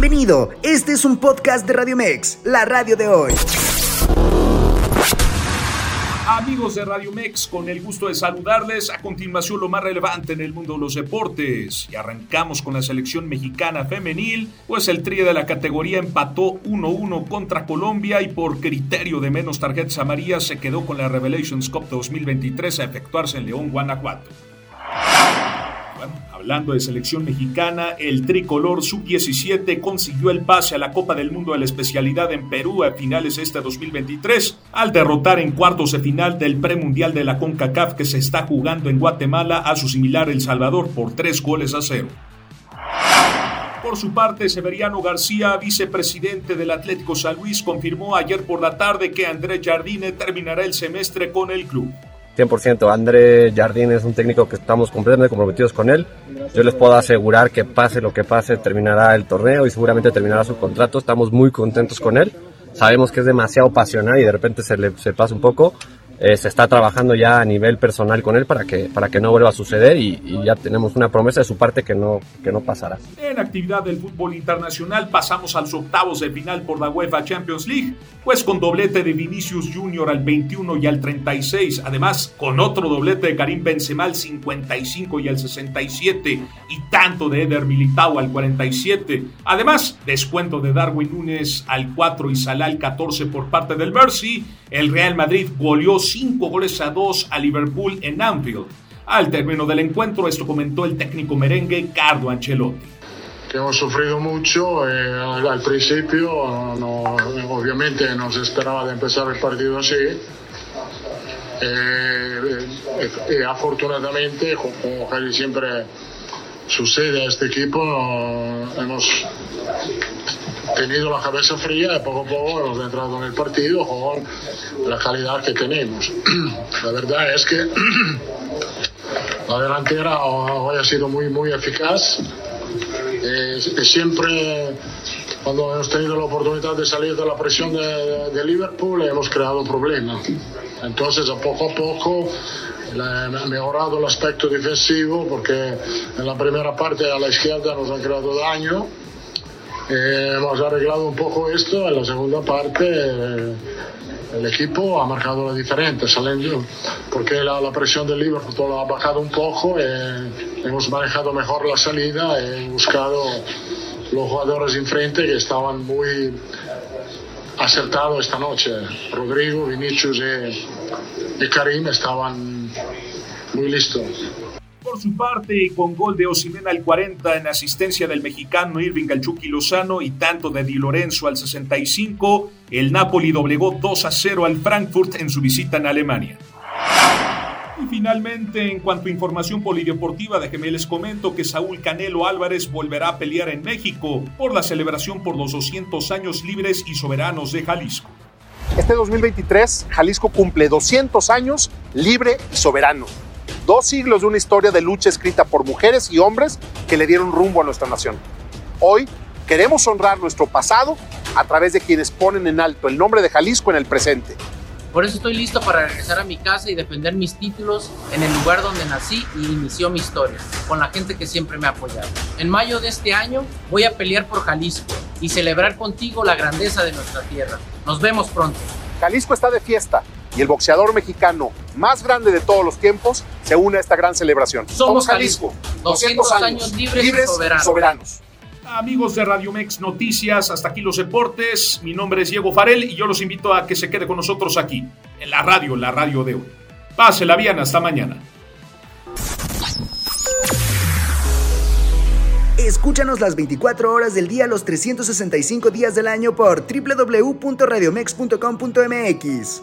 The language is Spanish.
Bienvenido, este es un podcast de Radio Mex, la radio de hoy. Amigos de Radio Mex, con el gusto de saludarles. A continuación, lo más relevante en el mundo de los deportes. Y arrancamos con la selección mexicana femenil, pues el trío de la categoría empató 1-1 contra Colombia y por criterio de menos tarjetas amarillas se quedó con la Revelations Cup 2023 a efectuarse en León, Guanajuato. Hablando de selección mexicana, el tricolor sub-17 consiguió el pase a la Copa del Mundo de la especialidad en Perú a finales de este 2023 al derrotar en cuartos de final del premundial de la CONCACAF que se está jugando en Guatemala a su similar El Salvador por tres goles a cero. Por su parte, Severiano García, vicepresidente del Atlético San Luis, confirmó ayer por la tarde que Andrés Jardine terminará el semestre con el club. 100%. André Jardín es un técnico que estamos completamente comprometidos con él. Yo les puedo asegurar que pase lo que pase, terminará el torneo y seguramente terminará su contrato. Estamos muy contentos con él. Sabemos que es demasiado pasional y de repente se le se pasa un poco, eh, se está trabajando ya a nivel personal con él para que, para que no vuelva a suceder y, ya tenemos una promesa de su parte que no, que no pasará. En actividad del fútbol internacional pasamos a los octavos de final por la UEFA Champions League, pues con doblete de Vinicius Junior al 21 y al 36, además con otro doblete de Karim Benzema al 55 y al 67 y tanto de Eder Militao al 47, además descuento de Darwin Núñez al 4 y Salah al 14 por parte del Mercy, el Real Madrid goleó 5 goles a 2 a Liverpool en Anfield. Al término del encuentro, esto comentó el técnico merengue Carlo Ancelotti. Que hemos sufrido mucho eh, al principio, no, obviamente no se esperaba de empezar el partido así. Eh, y afortunadamente, como casi siempre sucede a este equipo, hemos tenido la cabeza fría y poco a poco hemos entrado en el partido con la calidad que tenemos. La verdad es que la delantera hoy ha sido muy, muy eficaz. Eh, siempre cuando hemos tenido la oportunidad de salir de la presión de, Liverpool hemos creado problemas. Entonces, a poco a poco ha mejorado el aspecto defensivo porque en la primera parte a la izquierda nos han creado daño. Eh, hemos arreglado un poco esto, en la segunda parte eh, el equipo ha marcado la diferencia, saliendo, porque la, la presión del Liverpool ha bajado un poco, eh, hemos manejado mejor la salida, he buscado los jugadores enfrente que estaban muy acertados esta noche. Rodrigo, Vinicius y, y Karim estaban muy listos. Por su parte, con gol de Osimhen al 40 en asistencia del mexicano Irving al Chucky Lozano y tanto de Di Lorenzo al 65, el Napoli doblegó 2 a 0 al Frankfurt en su visita en Alemania. Y finalmente, en cuanto a información polideportiva, déjenme les comento que Saúl Canelo Álvarez volverá a pelear en México por la celebración por los 200 años libres y soberanos de Jalisco. Este 2023, Jalisco cumple 200 años libre y soberano. Dos siglos de una historia de lucha escrita por mujeres y hombres que le dieron rumbo a nuestra nación. Hoy queremos honrar nuestro pasado a través de quienes ponen en alto el nombre de Jalisco en el presente. Por eso estoy listo para regresar a mi casa y defender mis títulos en el lugar donde nací y inició mi historia, con la gente que siempre me ha apoyado. En mayo de este año voy a pelear por Jalisco y celebrar contigo la grandeza de nuestra tierra. Nos vemos pronto. Jalisco está de fiesta y el boxeador mexicano más grande de todos los tiempos se une a esta gran celebración. Somos Jalisco, 200 años libres, libres y soberanos. soberanos. Amigos de Radio Mex Noticias, hasta aquí los deportes. Mi nombre es Diego Farel y yo los invito a que se quede con nosotros aquí, en la radio, la radio de hoy. Pásela bien, hasta mañana. Escúchanos las 24 horas del día, los 365 días del año por www.radiomex.com.mx.